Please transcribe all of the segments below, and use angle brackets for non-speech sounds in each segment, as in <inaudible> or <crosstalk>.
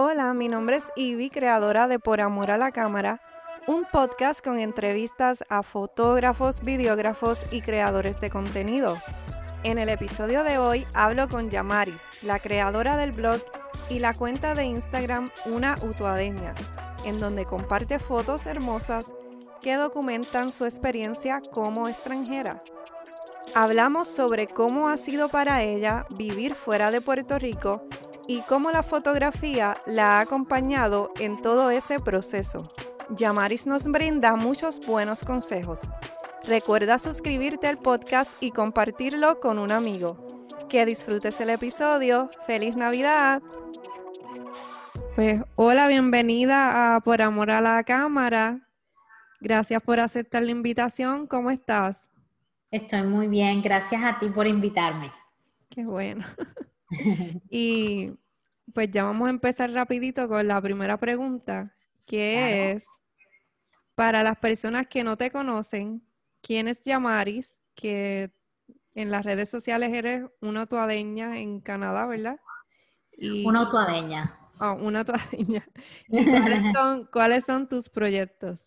Hola, mi nombre es Ivy, creadora de Por Amor a la Cámara, un podcast con entrevistas a fotógrafos, videógrafos y creadores de contenido. En el episodio de hoy hablo con Yamaris, la creadora del blog y la cuenta de Instagram Una Utuadeña, en donde comparte fotos hermosas que documentan su experiencia como extranjera. Hablamos sobre cómo ha sido para ella vivir fuera de Puerto Rico y cómo la fotografía la ha acompañado en todo ese proceso. Yamaris nos brinda muchos buenos consejos. Recuerda suscribirte al podcast y compartirlo con un amigo. Que disfrutes el episodio. ¡Feliz Navidad! Pues hola, bienvenida a Por Amor a la Cámara. Gracias por aceptar la invitación. ¿Cómo estás? Estoy muy bien. Gracias a ti por invitarme. Qué bueno. <laughs> y pues ya vamos a empezar rapidito con la primera pregunta, que es, para las personas que no te conocen, ¿quién es Yamaris? Que en las redes sociales eres una tuadeña en Canadá, ¿verdad? una tuadeña. Ah, una tuadeña. <laughs> cuáles, <laughs> son, cuáles son tus proyectos?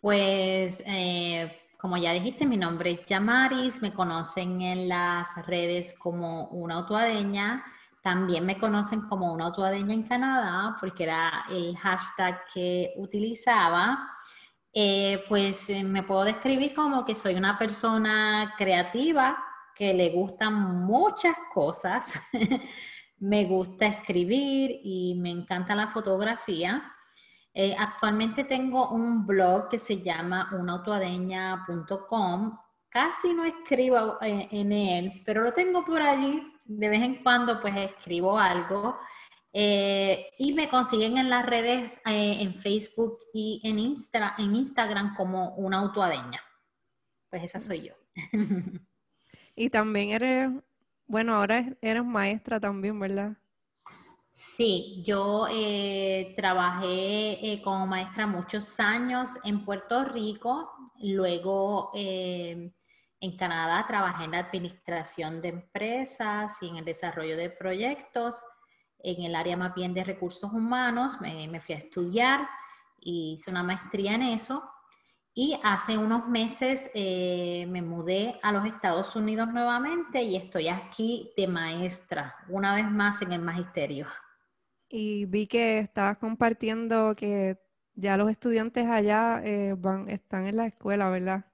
Pues eh, como ya dijiste, mi nombre es Yamaris, me conocen en las redes como una autuadeña, también me conocen como una autuadeña en Canadá, porque era el hashtag que utilizaba. Eh, pues eh, me puedo describir como que soy una persona creativa, que le gustan muchas cosas, <laughs> me gusta escribir y me encanta la fotografía. Eh, actualmente tengo un blog que se llama unautoadeña.com. Casi no escribo en él, pero lo tengo por allí. De vez en cuando pues escribo algo. Eh, y me consiguen en las redes, en Facebook y en, en Instagram como una autoadeña. Pues esa soy yo. y también eres, bueno, ahora eres maestra también, ¿verdad? Sí, yo eh, trabajé eh, como maestra muchos años en Puerto Rico, luego eh, en Canadá trabajé en la administración de empresas y en el desarrollo de proyectos, en el área más bien de recursos humanos, me, fui a estudiar y hice una maestría en eso. Y hace unos meses me mudé a los Estados Unidos nuevamente y estoy aquí de maestra, una vez más en el magisterio. Y vi que estabas compartiendo que ya los estudiantes allá eh, van, están en la escuela, ¿verdad?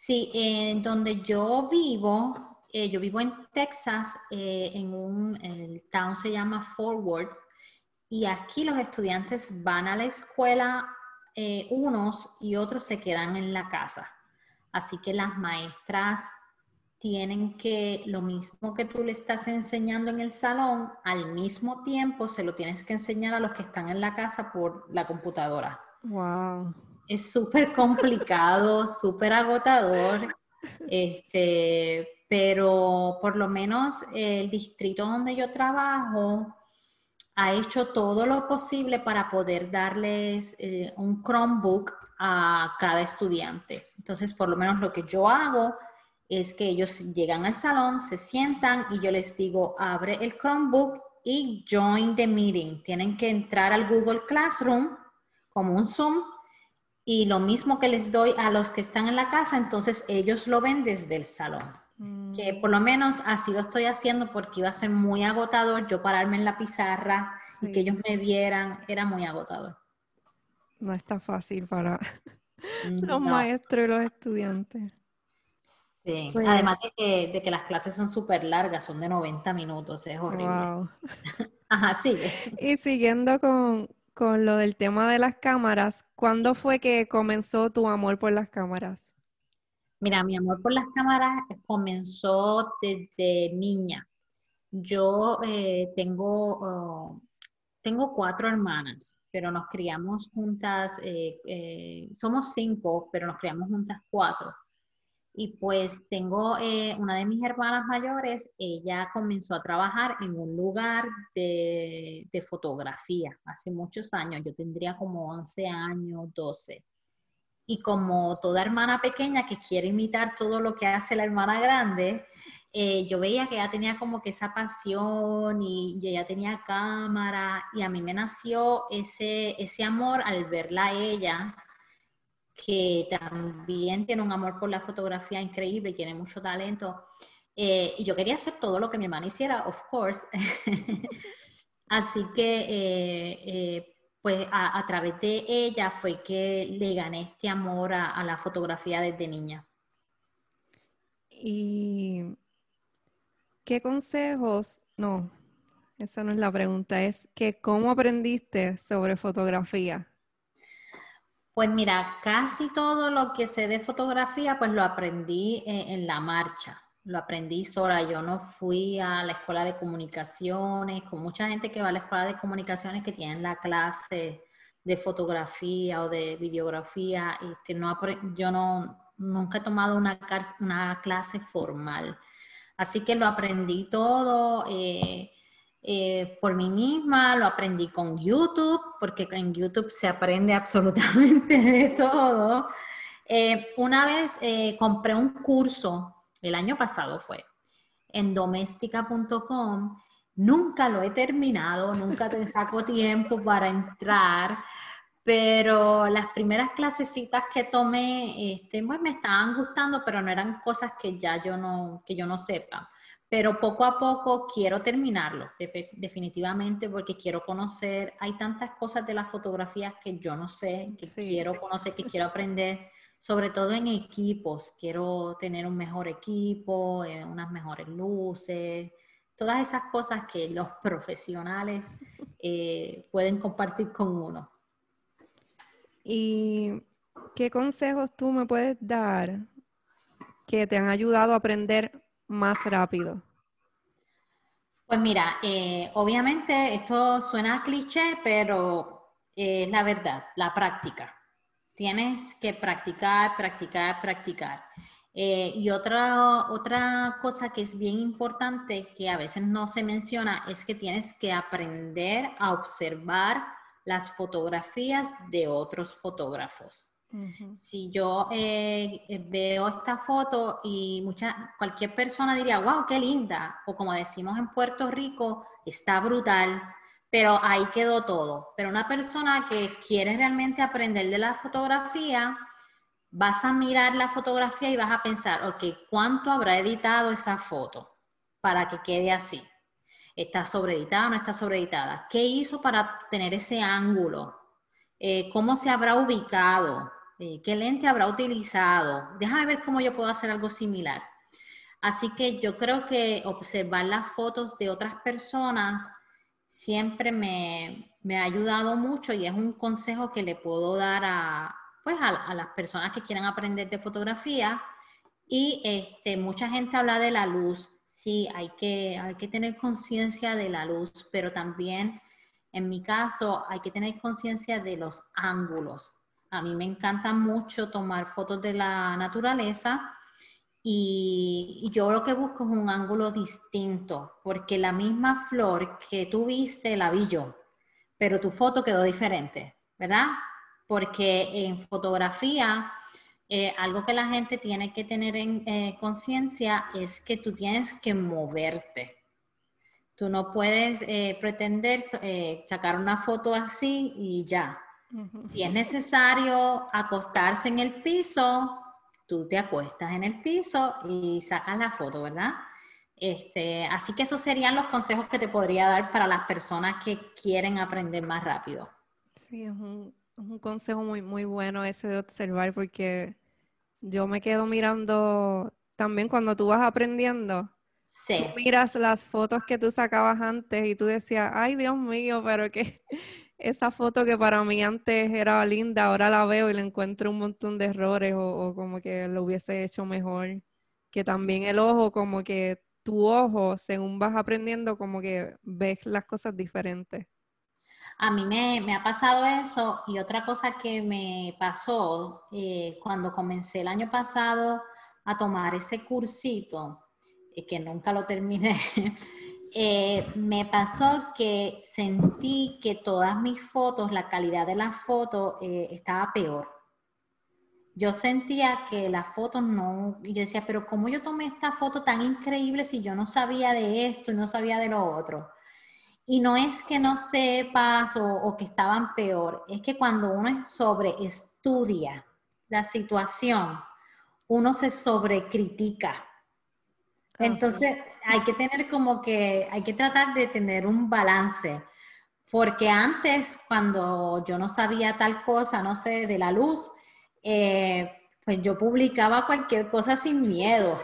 Sí, en donde yo vivo, eh, yo vivo en Texas, eh, en un, el town se llama Forward, y aquí los estudiantes van a la escuela, unos y otros se quedan en la casa. Así que las maestras tienen que, lo mismo que tú le estás enseñando en el salón, al mismo tiempo se lo tienes que enseñar a los que están en la casa por la computadora. Wow. Es súper complicado, <laughs> súper agotador, este, pero por lo menos el distrito donde yo trabajo ha hecho todo lo posible para poder darles eh, un Chromebook a cada estudiante. Entonces, por lo menos lo que yo hago es que ellos llegan al salón, se sientan y yo les digo, abre el Chromebook y join the meeting. Tienen que entrar al Google Classroom como un Zoom y lo mismo que les doy a los que están en la casa, entonces ellos lo ven desde el salón. Que mm. por lo menos así lo estoy haciendo porque iba a ser muy agotador yo pararme en la pizarra y que ellos me vieran, era muy agotador. No está fácil para los maestros y los estudiantes. Pues además de que, las clases son súper largas, son de 90 minutos, es horrible. <laughs> Ajá, sigue. Y siguiendo con, con lo del tema de las cámaras, ¿cuándo fue que comenzó tu amor por las cámaras? Mira, mi amor por las cámaras comenzó desde niña. Yo eh, tengo, oh, tengo cuatro hermanas, pero nos criamos juntas, eh, eh, somos cinco, pero nos criamos juntas cuatro. Y pues tengo eh, una de mis hermanas mayores, ella comenzó a trabajar en un lugar de, de, fotografía hace muchos años, yo tendría como 11 años, 12. Y como toda hermana pequeña que quiere imitar todo lo que hace la hermana grande, eh, yo veía que ella tenía como que esa pasión y, ella tenía cámara y a mí me nació ese, ese amor al verla a ella, que también tiene un amor por la fotografía increíble tiene mucho talento. Eh, y yo quería hacer todo lo que mi hermana hiciera, of course. <laughs> Así que, eh, pues a, través de ella fue que le gané este amor a la fotografía desde niña. ¿Y qué consejos? No, esa no es la pregunta, es que cómo aprendiste sobre fotografía. Pues mira, casi todo lo que sé de fotografía, pues lo aprendí en, la marcha, lo aprendí sola. Yo no fui a la escuela de comunicaciones, con mucha gente que va a la escuela de comunicaciones que tienen la clase de fotografía o de videografía. Este, no, yo no, nunca he tomado una, una clase formal. Así que lo aprendí todo eh, eh, por mí misma, lo aprendí con YouTube, porque en YouTube se aprende <laughs> absolutamente de todo. Eh, una vez compré un curso, el año pasado fue, en doméstica.com. Nunca lo he terminado, nunca te <laughs> saco tiempo para entrar pero las primeras clasecitas que tomé, este, pues me estaban gustando, pero no eran cosas que ya yo no, que yo no sepa. Pero poco a poco quiero terminarlo, definitivamente, porque quiero conocer, hay tantas cosas de las fotografías que yo no sé, que quiero conocer, que quiero aprender, sobre todo en equipos. Quiero tener un mejor equipo, eh, unas mejores luces, todas esas cosas que los <laughs> profesionales eh, pueden compartir con uno. ¿Y qué consejos tú me puedes dar que te han ayudado a aprender más rápido? Pues mira, eh, obviamente esto suena cliché, pero es la verdad, la práctica. Tienes que practicar, practicar, practicar. Eh, y otra, otra cosa que es bien importante que a veces no se menciona es que tienes que aprender a observar las fotografías de otros fotógrafos. Si yo eh, eh, veo esta foto y mucha, cualquier persona diría, wow, qué linda, o como decimos en Puerto Rico, está brutal, pero ahí quedó todo. Pero una persona que quiere realmente aprender de la fotografía, vas a mirar la fotografía y vas a pensar, ok, ¿cuánto habrá editado esa foto para que quede así? ¿Está sobreeditada o no está sobreeditada? ¿Qué hizo para tener ese ángulo? Eh, ¿Cómo se habrá ubicado? Eh, ¿Qué lente habrá utilizado? Déjame ver cómo yo puedo hacer algo similar. Así que yo creo que observar las fotos de otras personas siempre me, ha ayudado mucho y es un consejo que le puedo dar a, pues a, las personas que quieran aprender de fotografía. Y este, mucha gente habla de la luz sí, hay que, hay que tener conciencia de la luz, pero también, en mi caso, hay que tener conciencia de los ángulos. A mí me encanta mucho tomar fotos de la naturaleza y, yo lo que busco es un ángulo distinto, porque la misma flor que tú viste la vi yo, pero tu foto quedó diferente, ¿verdad? Porque en fotografía eh, algo que la gente tiene que tener en eh, conciencia es que tú tienes que moverte. Tú no puedes eh, pretender sacar una foto así y ya. Si es necesario acostarse en el piso, tú te acuestas en el piso y sacas la foto, ¿verdad? Este, así que esos serían los consejos que te podría dar para las personas que quieren aprender más rápido. Sí, es un, consejo muy, muy bueno ese de observar porque yo me quedo mirando también cuando tú vas aprendiendo. Sí. miras las fotos que tú sacabas antes y tú decías, ay Dios mío, pero que esa foto que para mí antes era linda, ahora la veo y le encuentro un montón de errores o, como que lo hubiese hecho mejor. Que también el ojo, como que tu ojo, según vas aprendiendo, como que ves las cosas diferentes. A mí me, ha pasado eso y otra cosa que me pasó eh, cuando comencé el año pasado a tomar ese cursito, eh, que nunca lo terminé, <laughs> eh, me pasó que sentí que todas mis fotos, la calidad de las fotos estaba peor. yo sentía que las fotos no, yo decía, pero ¿cómo yo tomé esta foto tan increíble si yo no sabía de esto y no sabía de lo otro? Y no es que no sepas o, o que estaban peor, es que cuando uno sobre estudia la situación, uno se sobrecritica. Entonces hay que tener como que, hay que tratar de tener un balance. Porque antes, cuando yo no sabía tal cosa, no sé, de la luz, eh, pues yo publicaba cualquier cosa sin miedo.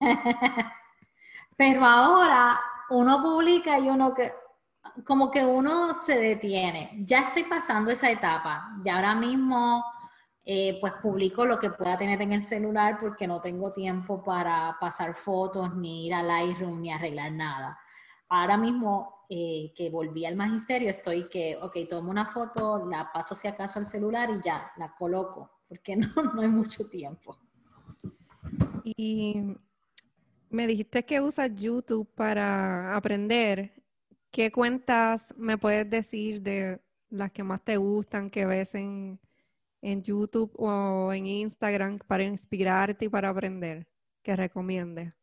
<laughs> Pero ahora uno publica y uno que, como que uno se detiene. Ya estoy pasando esa etapa. Ya ahora mismo, eh, pues publico lo que pueda tener en el celular porque no tengo tiempo para pasar fotos, ni ir al Lightroom, ni arreglar nada. Ahora mismo eh, que volví al magisterio, estoy que, ok, tomo una foto, la paso si acaso al celular y ya, la coloco porque <laughs> no, no hay mucho tiempo. Y me dijiste que usas YouTube para aprender. ¿Qué cuentas me puedes decir de las que más te gustan, que ves en, en YouTube o en Instagram para inspirarte y para aprender? Que recomiendes.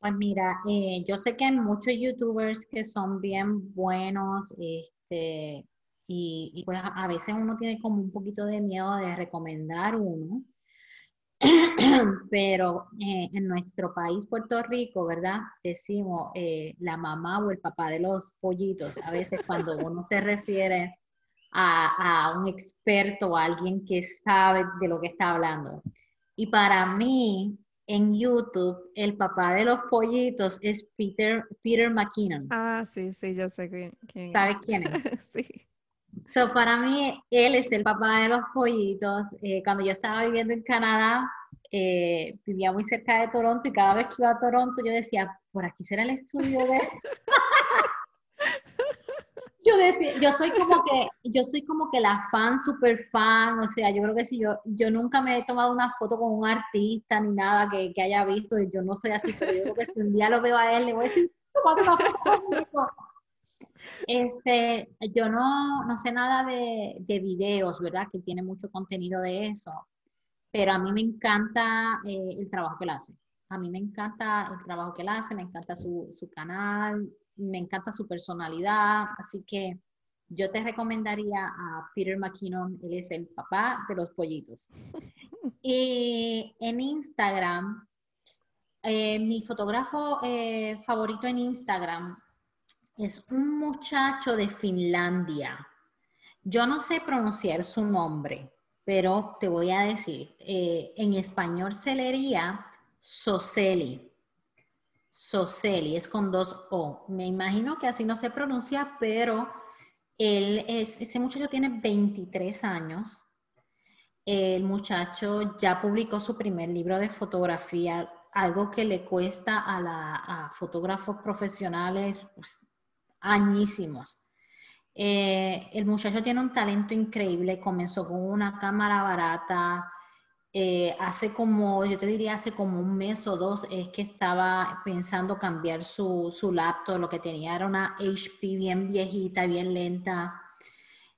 Pues mira, eh, yo sé que hay muchos youtubers que son bien buenos, este, y, pues a, veces uno tiene como un poquito de miedo de recomendar uno, <clears throat> pero eh, en nuestro país, Puerto Rico, ¿verdad? Decimos eh, la mamá o el papá de los pollitos, a veces cuando uno se refiere a, a un experto o a alguien que sabe de lo que está hablando. Y para mí, en YouTube, el papá de los pollitos es Peter, Peter McKinnon. Ah, sí, sí, yo sé quién. ¿Sabes quién es? <laughs> sí. So, para mí, él es el papá de los pollitos. Eh, cuando yo estaba viviendo en Canadá, eh, vivía muy cerca de Toronto y cada vez que iba a Toronto yo decía, por aquí será el estudio de... <laughs> yo decía, yo soy como que, yo soy como que la fan, super fan, o sea, yo creo que si yo, yo nunca me he tomado una foto con un artista ni nada que, que haya visto, y yo no soy así, pero yo creo que si un día lo veo a él, le voy a decir, tómate una foto conmigo. Este, yo no, no sé nada de, de, videos, ¿verdad? Que tiene mucho contenido de eso, pero a mí me encanta eh, el trabajo que él hace. A mí me encanta el trabajo que él hace, me encanta su, su canal, me encanta su personalidad, así que yo te recomendaría a Peter McKinnon, él es el papá de los pollitos. <laughs> Y en Instagram, eh, mi fotógrafo eh, favorito en Instagram es un muchacho de Finlandia. Yo no sé pronunciar su nombre, pero te voy a decir, eh, en español se leería Soseli. Soseli es con dos O. Me imagino que así no se pronuncia, pero él es, ese muchacho tiene 23 años. El muchacho ya publicó su primer libro de fotografía, algo que le cuesta a, la, fotógrafos profesionales pues, añísimos. Eh, el muchacho tiene un talento increíble, comenzó con una cámara barata, eh, hace como, yo te diría, hace como un mes o dos es que estaba pensando cambiar su, su laptop, lo que tenía era una HP bien viejita, bien lenta,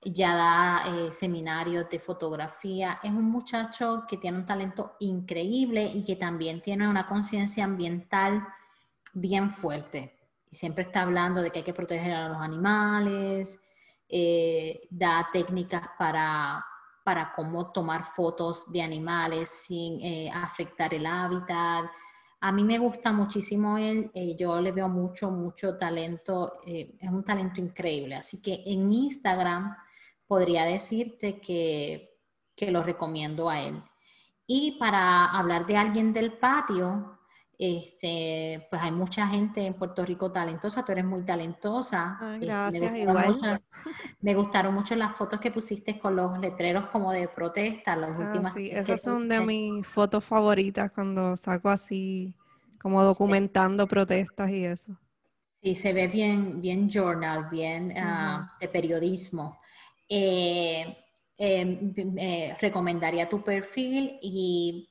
ya da eh, seminarios de fotografía, es un muchacho que tiene un talento increíble y que también tiene una conciencia ambiental bien fuerte. Siempre está hablando de que hay que proteger a los animales, eh, da técnicas para, para cómo tomar fotos de animales sin eh, afectar el hábitat. A mí me gusta muchísimo él, eh, yo le veo mucho, mucho talento, es un talento increíble. Así que en Instagram podría decirte que, que lo recomiendo a él. Y para hablar de alguien del patio, este, pues hay mucha gente en Puerto Rico talentosa, tú eres muy talentosa. Este, gracias, me igual. me gustaron mucho las fotos que pusiste con los letreros como de protesta, las ah, últimas. Sí, esas son de mis fotos favoritas cuando saco así, como documentando protestas y eso. Sí, se ve bien, bien journal, bien ah, de periodismo. Eh, em, eh, recomendaría tu perfil y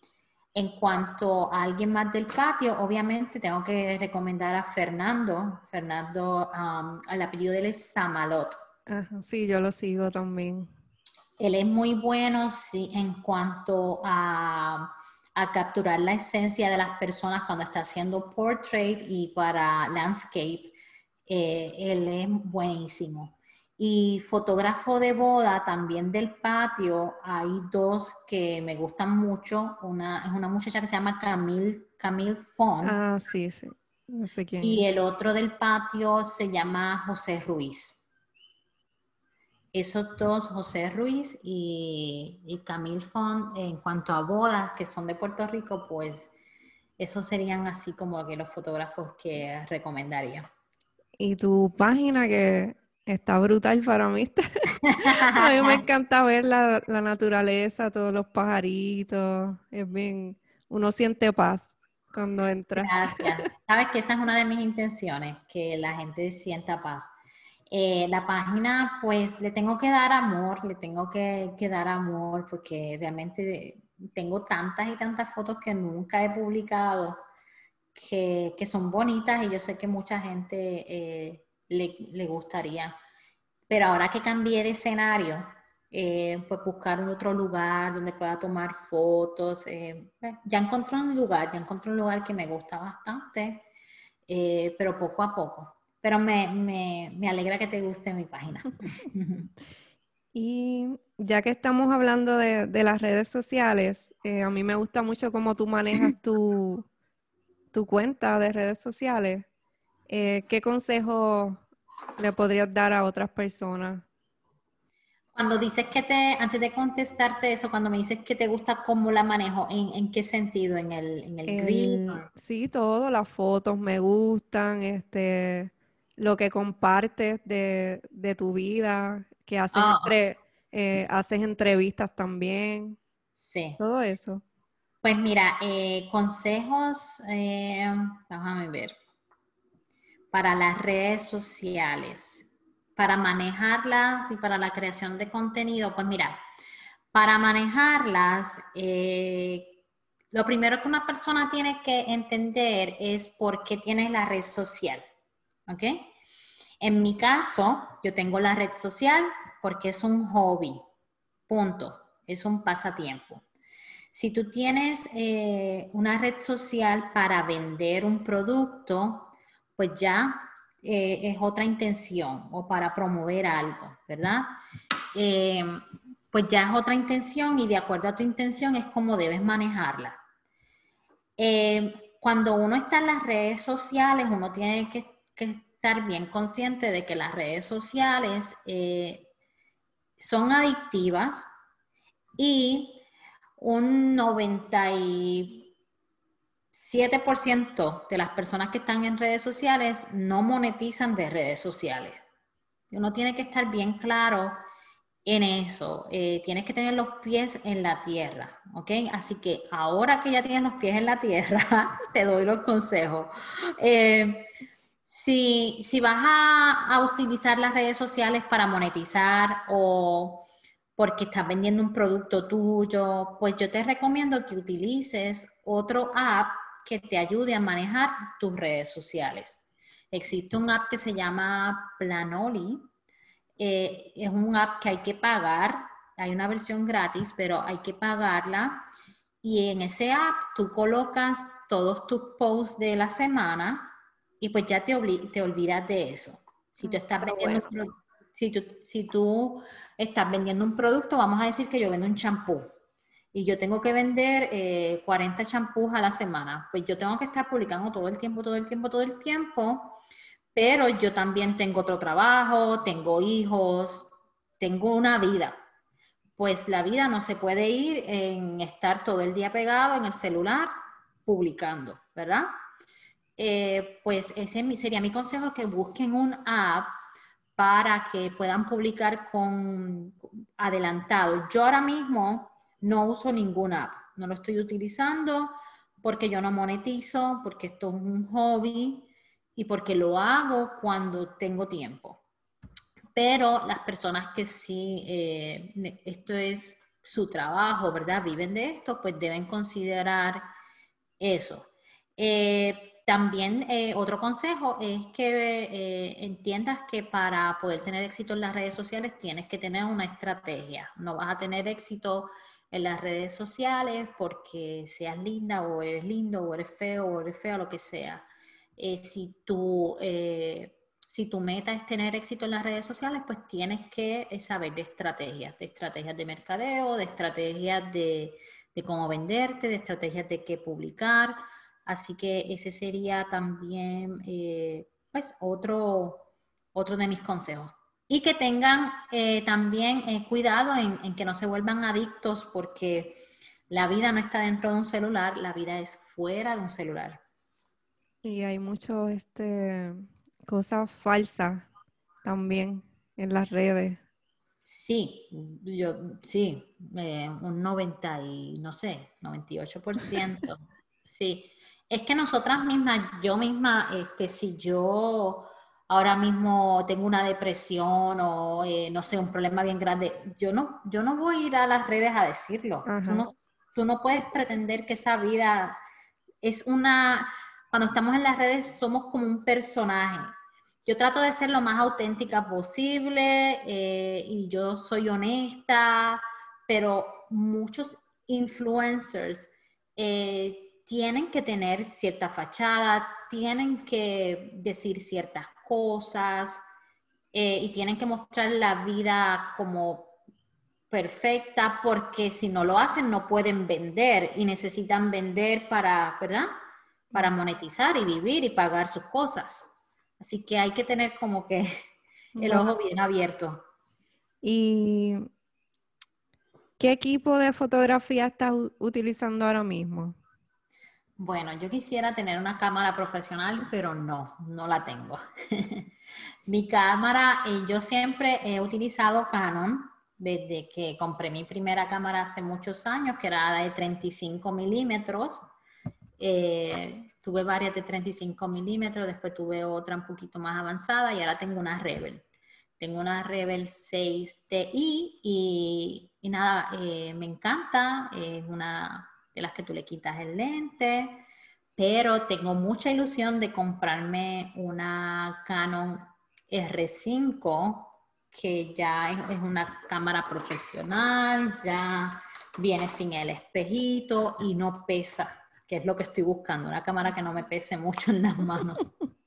en cuanto a alguien más del patio, obviamente tengo que recomendar a Fernando. Fernando, al apellido de él es Samalot. sí, yo lo sigo también. él es muy bueno en cuanto a, capturar la esencia de las personas cuando está haciendo portrait y para landscape. Eh, él es buenísimo. Y fotógrafo de boda también del patio, hay dos que me gustan mucho. Una es una muchacha que se llama Camille, Camille Font. Ah, sí, sí. No sé quién. Y el otro del patio se llama José Ruiz. Esos dos, José Ruiz y, y Camille Font, en cuanto a bodas que son de Puerto Rico, pues esos serían así como que los fotógrafos que recomendaría. Y tu página que está brutal para mí. <laughs> a mí me <laughs> encanta ver la, la, naturaleza, todos los pajaritos. Es bien, uno siente paz cuando entra. Gracias. <laughs> Sabes que esa es una de mis intenciones, que la gente sienta paz. Eh, la página, pues le tengo que dar amor, le tengo que, dar amor porque realmente tengo tantas y tantas fotos que nunca he publicado que, son bonitas y yo sé que mucha gente eh, le, gustaría. Pero ahora que cambié de escenario, eh, pues buscar otro lugar donde pueda tomar fotos. ya encontré un lugar, ya encontré un lugar que me gusta bastante, pero poco a poco pero me, alegra que te guste mi página. <laughs> y ya que estamos hablando de, las redes sociales, eh, a mí me gusta mucho cómo tú manejas tu, tu cuenta de redes sociales. Eh, ¿Qué consejo le podrías dar a otras personas? Cuando dices que te, antes de contestarte eso, cuando me dices que te gusta cómo la manejo, ¿en, qué sentido? ¿En el, en el, Sí, todo, las fotos me gustan, este, lo que compartes de, tu vida, que haces, ah. entre, eh, haces entrevistas también. Sí. Todo eso. Pues mira, eh, consejos, eh, déjame ver, para las redes sociales, para manejarlas y para la creación de contenido, pues mira, para manejarlas, lo primero que una persona tiene que entender es por qué tienes la red social. ¿ok? En mi caso, yo tengo la red social porque es un hobby, punto, es un pasatiempo. Si tú tienes eh, una red social para vender un producto, pues ya eh, es otra intención o para promover algo, ¿verdad? Eh, pues ya es otra intención y de acuerdo a tu intención es como debes manejarla. cuando uno está en las redes sociales, uno tiene que, que estar bien consciente de que las redes sociales eh, son adictivas y un 97% de las personas que están en redes sociales no monetizan de redes sociales. Uno tiene que estar bien claro en eso. Eh, tienes que tener los pies en la tierra, ¿ok? Así que ahora que ya tienes los pies en la tierra, <laughs> te doy los consejos. Eh, si, vas a, utilizar las redes sociales para monetizar o porque estás vendiendo un producto tuyo, pues yo te recomiendo que utilices otro app que te ayude a manejar tus redes sociales. Existe un app que se llama Planoli. Eh, es un app que hay que pagar. Hay una versión gratis, pero hay que pagarla. Y en ese app tú colocas todos tus posts de la semana y pues ya te, te olvidas de eso. Si tú, mm, estás vendiendo un si, tú, si tú estás vendiendo un producto, vamos a decir que yo vendo un champú y yo tengo que vender 40 eh, champús a la semana, pues yo tengo que estar publicando todo el tiempo, todo el tiempo, todo el tiempo, pero yo también tengo otro trabajo, tengo hijos, tengo una vida. Pues la vida no se puede ir en estar todo el día pegado en el celular publicando, ¿verdad? Eh, pues ese sería mi consejo, que busquen un app para que puedan publicar con adelantado. Yo ahora mismo no uso ninguna app, no lo estoy utilizando porque yo no monetizo, porque esto es un hobby y porque lo hago cuando tengo tiempo. Pero las personas que sí, eh, esto es su trabajo, ¿verdad? Viven de esto, pues deben considerar eso. Eh, también eh, otro consejo es que entiendas que para poder tener éxito en las redes sociales tienes que tener una estrategia. No vas a tener éxito en las redes sociales porque seas linda o eres lindo o eres feo o eres fea, lo que sea. si, tu, si tu meta es tener éxito en las redes sociales, pues tienes que saber de estrategias, de estrategias de mercadeo, de estrategias de, de cómo venderte, de estrategias de qué publicar Así que ese sería también eh, pues otro, otro de mis consejos. Y que tengan eh, también eh, cuidado en, que no se vuelvan adictos porque la vida no está dentro de un celular, la vida es fuera de un celular. Y hay mucho este cosas falsas también en las redes. Sí, yo sí, un 90 y no sé, 98%. <laughs> sí, es que nosotras mismas, yo misma, este, si yo ahora mismo tengo una depresión o eh, no sé, un problema bien grande, yo no, yo no voy a ir a las redes a decirlo. Tú no, puedes pretender que esa vida es una, cuando estamos en las redes somos como un personaje. Yo trato de ser lo más auténtica posible eh, y yo soy honesta, pero muchos influencers eh, tienen que tener cierta fachada, tienen que decir ciertas cosas eh, y tienen que mostrar la vida como perfecta porque si no lo hacen no pueden vender y necesitan vender para, ¿verdad? Para monetizar y vivir y pagar sus cosas. Así que hay que tener como que <laughs> el ojo bien abierto. ¿Y qué equipo de fotografía estás utilizando ahora mismo? Bueno, yo quisiera tener una cámara profesional, pero no, no la tengo. <laughs> mi cámara, eh, yo siempre he utilizado Canon desde que compré mi primera cámara hace muchos años, que era de 35 milímetros. Eh, tuve varias de 35 milímetros, después tuve otra un poquito más avanzada y ahora tengo una Rebel. Tengo una Rebel 6 Ti y, nada, eh, me encanta, es una de las que tú le quitas el lente, pero tengo mucha ilusión de comprarme una Canon R5 que ya es, una cámara profesional, ya viene sin el espejito y no pesa, que es lo que estoy buscando, una cámara que no me pese mucho en las manos. <laughs>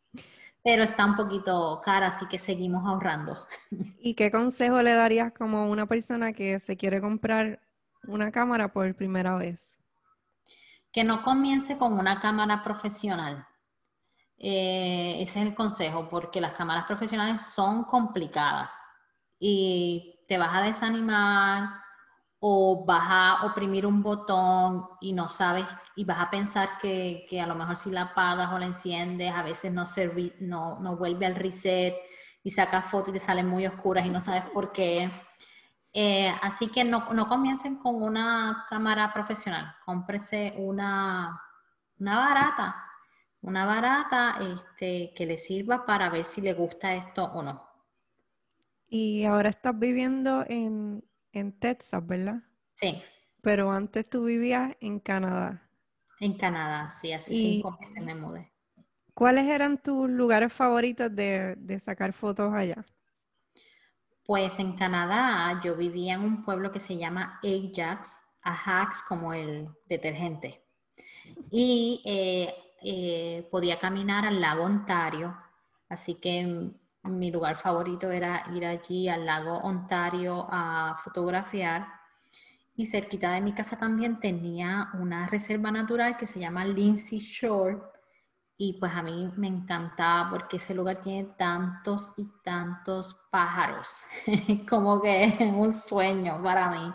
Pero está un poquito cara, así que seguimos ahorrando. ¿Y qué consejo le darías como una persona que se quiere comprar una cámara por primera vez? Que no comience con una cámara profesional. Eh, ese es el consejo, porque las cámaras profesionales son complicadas y te vas a desanimar o vas a oprimir un botón y no sabes y vas a pensar que, a lo mejor si la apagas o la enciendes, a veces no, se, no, no vuelve al reset y sacas fotos y te salen muy oscuras y no sabes por qué. Eh, así que no, comiencen con una cámara profesional, cómprese una, una barata, una barata este, que le sirva para ver si le gusta esto o no. Y ahora estás viviendo en, Texas, ¿verdad? Sí. Pero antes tú vivías en Canadá. En Canadá, sí, hace cinco meses me mudé. ¿Cuáles eran tus lugares favoritos de, de sacar fotos allá? Pues en Canadá yo vivía en un pueblo que se llama Ajax, Ajax como el detergente. Y eh, eh, podía caminar al lago Ontario, así que mi lugar favorito era ir allí al lago Ontario a fotografiar. Y cerquita de mi casa también tenía una reserva natural que se llama Lindsay Shore, y pues a mí me encantaba porque ese lugar tiene tantos y tantos pájaros, <laughs> como que es un sueño para mí.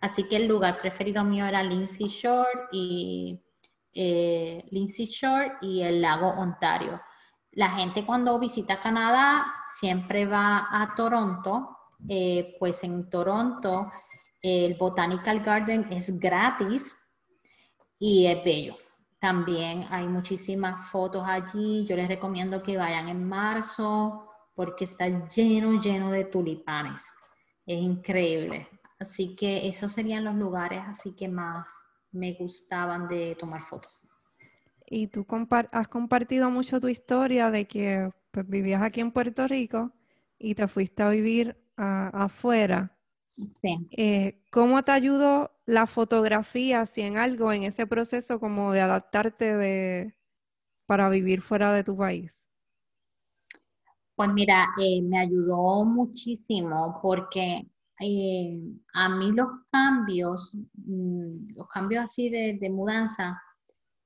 Así que el lugar preferido mío era Lindsay Shore y eh, Lindsay Shore y el lago Ontario. La gente cuando visita Canadá siempre va a Toronto, eh, pues en Toronto el Botanical Garden es gratis y es bello. También hay muchísimas fotos allí. Yo les recomiendo que vayan en marzo porque está lleno, lleno de tulipanes. Es increíble. Así que esos serían los lugares así que más me gustaban de tomar fotos. Y tú has compartido mucho tu historia de que pues, vivías aquí en Puerto Rico y te fuiste a vivir afuera. Sí. Eh, ¿Cómo te ayudó la fotografía, si en algo, en ese proceso como de adaptarte de, para vivir fuera de tu país? Pues mira, eh, me ayudó muchísimo porque eh, a mí los cambios, mm, los cambios así de, de, mudanza,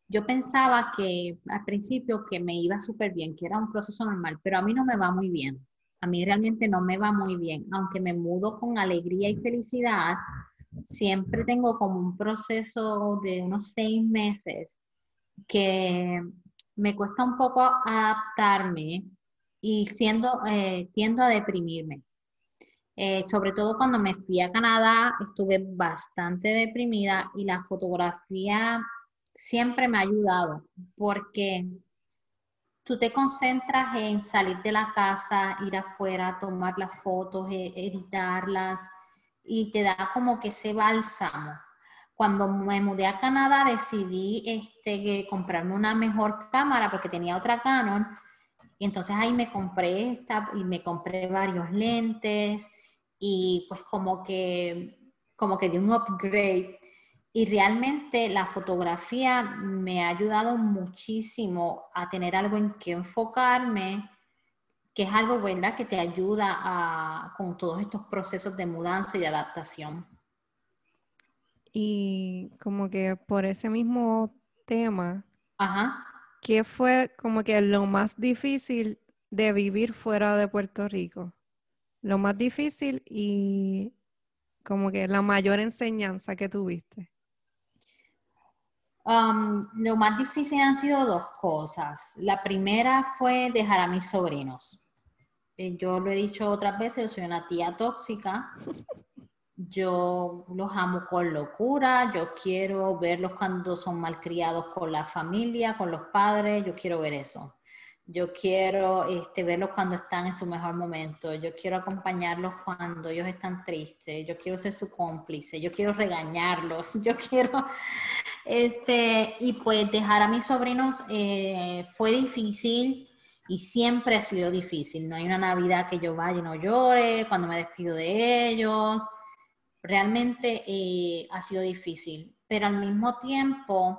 yo pensaba que al principio que me iba súper bien, que era un proceso normal, pero a mí no me va muy bien. A mí realmente no me va muy bien, aunque me mudo con alegría y felicidad, siempre tengo como un proceso de unos seis meses que me cuesta un poco adaptarme y siendo, eh, tiendo a deprimirme. Eh, sobre todo cuando me fui a Canadá, estuve bastante deprimida y la fotografía siempre me ha ayudado porque tú te concentras en salir de la casa, ir afuera, tomar las fotos, e, editarlas y te da como que ese bálsamo. Cuando me mudé a Canadá decidí este, comprarme una mejor cámara porque tenía otra Canon y entonces ahí me compré esta y me compré varios lentes y pues como que, como que di un upgrade. Y realmente la fotografía me ha ayudado muchísimo a tener algo en que enfocarme, que es algo, ¿verdad?, que te ayuda a, con todos estos procesos de mudanza y de adaptación. Y como que por ese mismo tema, Ajá. ¿Qué fue como que lo más difícil de vivir fuera de Puerto Rico? Lo más difícil y como que la mayor enseñanza que tuviste. Um, lo más difícil han sido dos cosas. La primera fue dejar a mis sobrinos. Eh, yo lo he dicho otras veces, yo soy una tía tóxica yo los amo con locura, yo quiero verlos cuando son malcriados con la familia, con los padres, yo quiero ver eso. Yo quiero este, verlos cuando están en su mejor momento, yo quiero acompañarlos cuando ellos están tristes, yo quiero ser su cómplice, yo quiero regañarlos, <laughs> yo quiero, este, y pues dejar a mis sobrinos eh, fue difícil y siempre ha sido difícil. No hay una Navidad que yo vaya y no llore cuando me despido de ellos realmente eh, ha sido difícil, pero al mismo tiempo,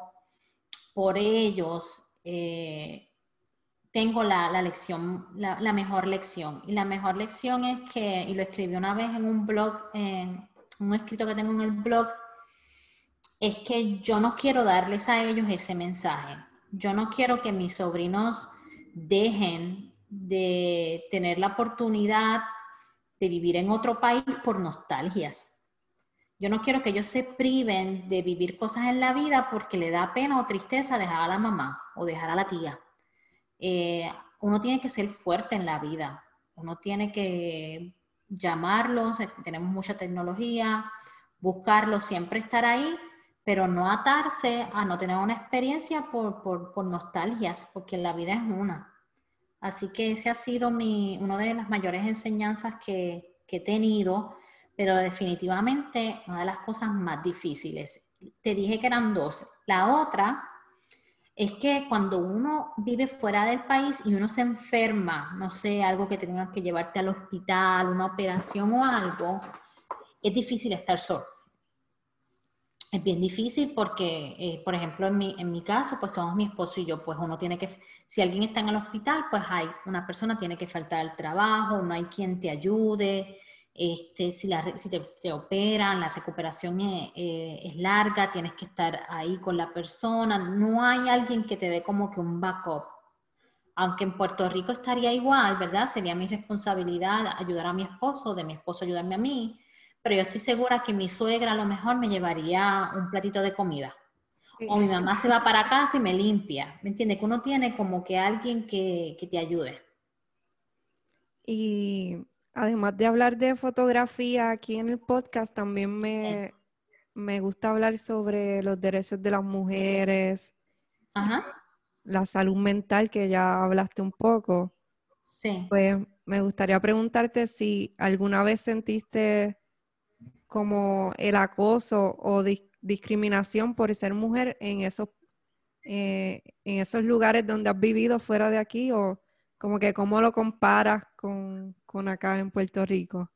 por ellos, eh, tengo la, lección, la, mejor lección. Y la mejor lección es que, y lo escribí una vez en un blog, en un escrito que tengo en el blog, es que yo no quiero darles a ellos ese mensaje. Yo no quiero que mis sobrinos dejen de tener la oportunidad de vivir en otro país por nostalgias. Yo no quiero que ellos se priven de vivir cosas en la vida porque le da pena o tristeza dejar a la mamá o dejar a la tía. Eh, uno tiene que ser fuerte en la vida. Uno tiene que llamarlos, eh, tenemos mucha tecnología, buscarlos, siempre estar ahí, pero no atarse a no tener una experiencia por, por, nostalgias, porque la vida es una. Así que ese ha sido mi, una de las mayores enseñanzas que, que he tenido pero definitivamente una de las cosas más difíciles. Te dije que eran dos. La otra es que cuando uno vive fuera del país y uno se enferma, no sé, algo que tengas que llevarte al hospital, una operación o algo, es difícil estar solo. Es bien difícil porque, eh, por ejemplo, en mi, en mi caso, pues somos mi esposo y yo, pues uno tiene que, si alguien está en el hospital, pues hay una persona tiene que faltar al trabajo, no hay quien te ayude, este, si, la, si te, operan, la recuperación es, eh, es, larga, tienes que estar ahí con la persona, no hay alguien que te dé como que un backup. Aunque en Puerto Rico estaría igual, ¿verdad? Sería mi responsabilidad ayudar a mi esposo, de mi esposo ayudarme a mí, pero yo estoy segura que mi suegra a lo mejor me llevaría un platito de comida. O mi mamá se va para casa y me limpia. ¿Me entiendes? Que uno tiene como que alguien que, que te ayude. Y además de hablar de fotografía aquí en el podcast, también me, gusta hablar sobre los derechos de las mujeres, la salud mental, que ya hablaste un poco. Sí. Pues me gustaría preguntarte si alguna vez sentiste como el acoso o discriminación por ser mujer en esos eh, en esos lugares donde has vivido fuera de aquí o como que cómo lo comparas con, con acá en Puerto Rico?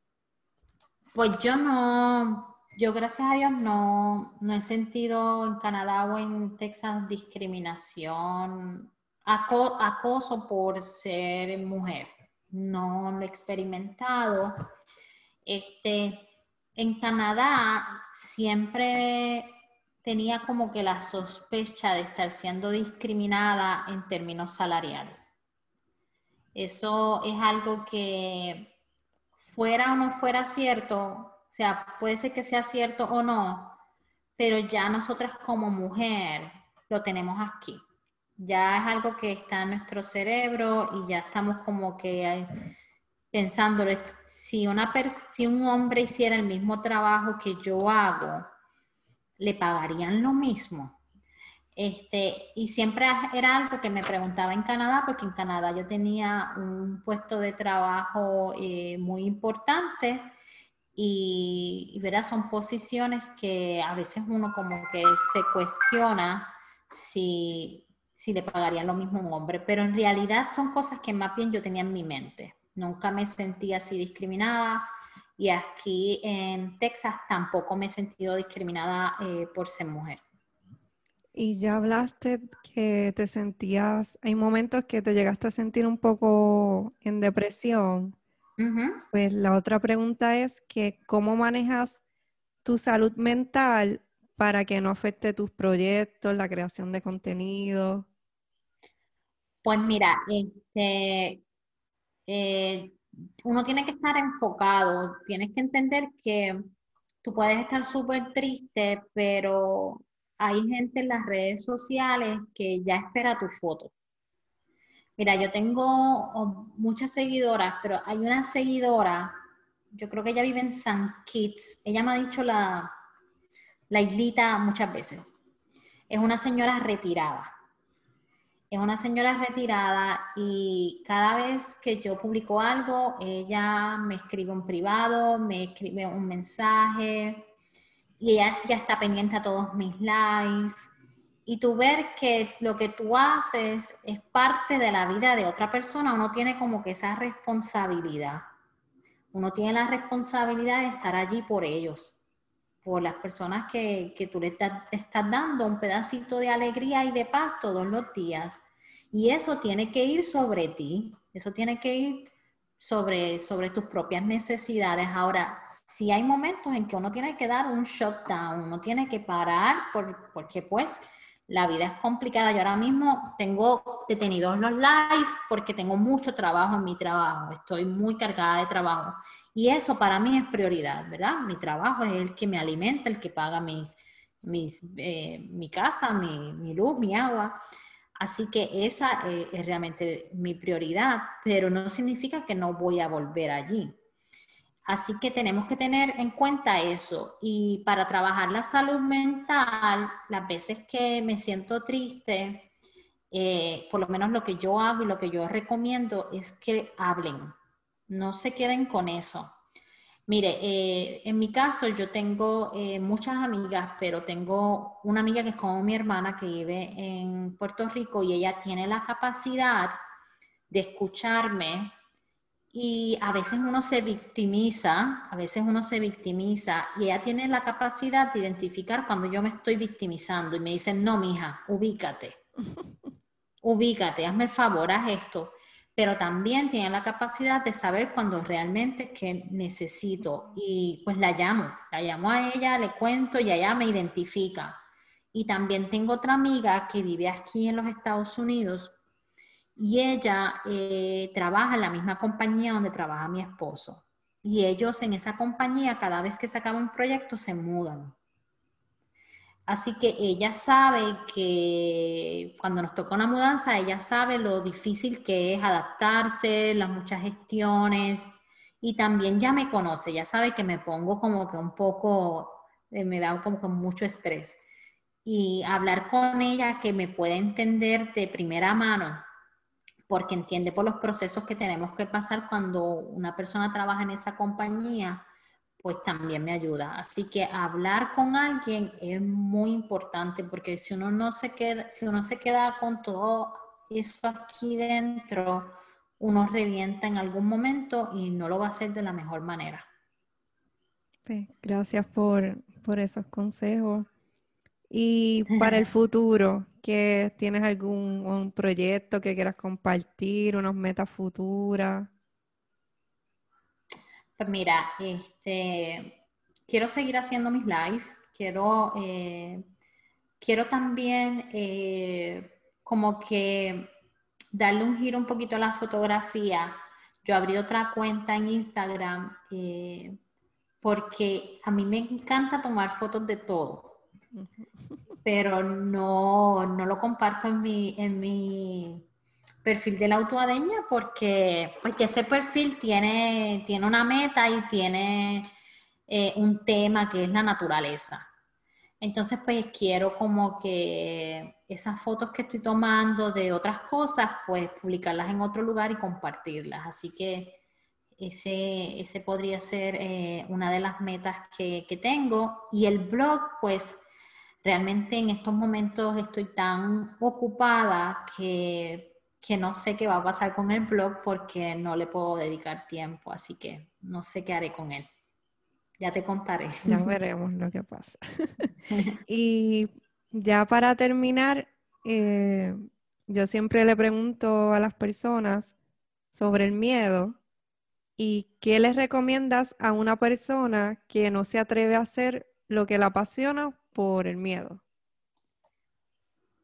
Pues yo no, yo gracias a Dios no, no he sentido en Canadá o en Texas discriminación, acoso por ser mujer. No lo he experimentado. Este, en Canadá siempre tenía como que la sospecha de estar siendo discriminada en términos salariales. Eso es algo que fuera o no fuera cierto, o sea, puede ser que sea cierto o no, pero ya nosotras como mujer lo tenemos aquí. Ya es algo que está en nuestro cerebro y ya estamos como que pensando, si, una si un hombre hiciera el mismo trabajo que yo hago, le pagarían lo mismo. Este, y siempre era algo que me preguntaba en Canadá, porque en Canadá yo tenía un puesto de trabajo eh, muy importante y, y son posiciones que a veces uno como que se cuestiona si, si le pagarían lo mismo a un hombre, pero en realidad son cosas que más bien yo tenía en mi mente. Nunca me sentí así discriminada, y aquí en Texas tampoco me he sentido discriminada eh, por ser mujer. Y ya hablaste que te sentías, hay momentos que te llegaste a sentir un poco en depresión. Pues la otra pregunta es que cómo manejas tu salud mental para que no afecte tus proyectos, la creación de contenido. Pues mira, este, eh, uno tiene que estar enfocado, tienes que entender que tú puedes estar súper triste, pero hay gente en las redes sociales que ya espera tu foto. Mira, yo tengo muchas seguidoras, pero hay una seguidora, yo creo que ella vive en San Kitts, ella me ha dicho la, la islita muchas veces. Es una señora retirada es una señora retirada y cada vez que yo publico algo, ella me escribe un privado, me escribe un mensaje y ya está pendiente a todos mis lives. Y tú ver que lo que tú haces es parte de la vida de otra persona, uno tiene como que esa responsabilidad. Uno tiene la responsabilidad de estar allí por ellos, por las personas que, que tú le estás dando un pedacito de alegría y de paz todos los días. Y eso tiene que ir sobre ti, eso tiene que ir sobre, sobre tus propias necesidades. Ahora, si hay momentos en que uno tiene que dar un shutdown, uno tiene que parar porque pues la vida es complicada. Yo ahora mismo tengo detenidos los live porque tengo mucho trabajo en mi trabajo, estoy muy cargada de trabajo. Y eso para mí es prioridad, ¿verdad? Mi trabajo es el que me alimenta, el que paga mis, mis, eh, mi casa, mi, luz, mi agua. Así que esa eh, es realmente mi prioridad, pero no significa que no voy a volver allí. Así que tenemos que tener en cuenta eso. Y para trabajar la salud mental, las veces que me siento triste, eh, por lo menos lo que yo hago y lo que yo recomiendo es que hablen. No se queden con eso. Mire, eh, en mi caso yo tengo eh, muchas amigas, pero tengo una amiga que es como mi hermana que vive en Puerto Rico y ella tiene la capacidad de escucharme y a veces uno se victimiza, a veces uno se victimiza y ella tiene la capacidad de identificar cuando yo me estoy victimizando y me dice, no, mija, ubícate, ubícate, hazme el favor, haz esto pero también tiene la capacidad de saber cuando realmente es que necesito y pues la llamo, la llamo a ella, le cuento y ella me identifica. Y también tengo otra amiga que vive aquí en los Estados Unidos y ella eh, trabaja en la misma compañía donde trabaja mi esposo. Y ellos en esa compañía, cada vez que se acaba un proyecto, se mudan. Así que ella sabe que cuando nos toca una mudanza, ella sabe lo difícil que es adaptarse, las muchas gestiones y también ya me conoce, ya sabe que me pongo como que un poco, eh, me da como que mucho estrés. Y hablar con ella que me puede entender de primera mano, porque entiende por los procesos que tenemos que pasar cuando una persona trabaja en esa compañía pues también me ayuda. Así que hablar con alguien es muy importante porque si uno no se queda, si uno se queda con todo eso aquí dentro, uno revienta en algún momento y no lo va a hacer de la mejor manera. Pues, gracias por, por esos consejos. Y para el <laughs> futuro, ¿que tienes algún un proyecto que quieras compartir, unas metas futuras? Pues mira, este, quiero seguir haciendo mis lives, quiero, eh, quiero también eh, como que darle un giro un poquito a la fotografía. Yo abrí otra cuenta en Instagram eh, porque a mí me encanta tomar fotos de todo, pero no, no lo comparto en mi, en mi perfil de la autoadeña porque, porque ese perfil tiene, tiene una meta y tiene eh, un tema que es la naturaleza. Entonces, pues quiero como que esas fotos que estoy tomando de otras cosas, pues publicarlas en otro lugar y compartirlas. Así que ese, ese podría ser eh, una de las metas que, que tengo. Y el blog, pues realmente en estos momentos estoy tan ocupada que que no sé qué va a pasar con el blog porque no le puedo dedicar tiempo, así que no sé qué haré con él. Ya te contaré. <laughs> Ya veremos lo que pasa. <laughs> y ya para terminar, eh, yo siempre le pregunto a las personas sobre el miedo y qué les recomiendas a una persona que no se atreve a hacer lo que la apasiona por el miedo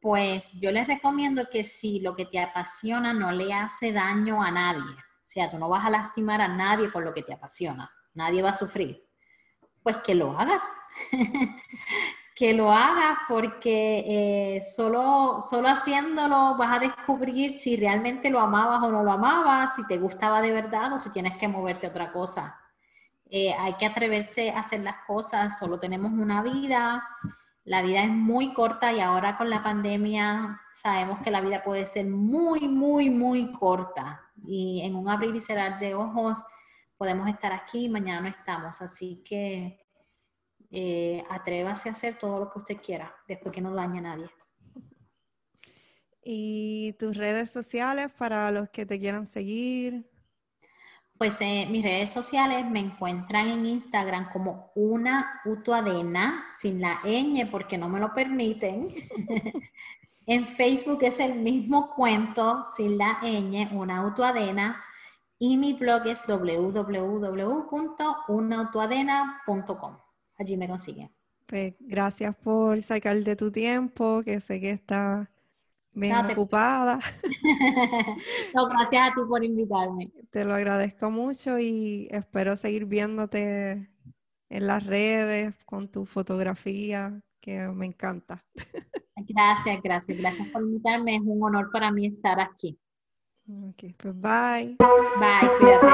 pues yo les recomiendo que si lo que te apasiona no le hace daño a nadie, o sea, tú no vas a lastimar a nadie con lo que te apasiona, nadie va a sufrir, pues que lo hagas, <laughs> que lo hagas porque eh, solo, solo haciéndolo vas a descubrir si realmente lo amabas o no lo amabas, si te gustaba de verdad o si tienes que moverte a otra cosa. Eh, hay que atreverse a hacer las cosas, solo tenemos una vida la vida es muy corta y ahora con la pandemia sabemos que la vida puede ser muy, muy, muy corta. Y en un abrir y cerrar de ojos podemos estar aquí y mañana no estamos. Así que eh, atrévase a hacer todo lo que usted quiera después que no dañe a nadie. ¿Y tus redes sociales para los que te quieran seguir? Pues eh, mis redes sociales me encuentran en Instagram como una utuadena, sin la ñ porque no me lo permiten. <laughs> en Facebook es el mismo cuento, sin la ñ, una utuadena. Y mi blog es www.unautuadena.com. Allí me consiguen. Pues gracias por sacar de tu tiempo, que sé que está bien ocupada. <laughs> No, gracias a ti por invitarme. Te lo agradezco mucho y espero seguir viéndote en las redes con tu fotografía, que me encanta. Gracias, gracias, gracias por invitarme. Es un honor para mí estar aquí. Ok, pues bye. Bye, cuídate.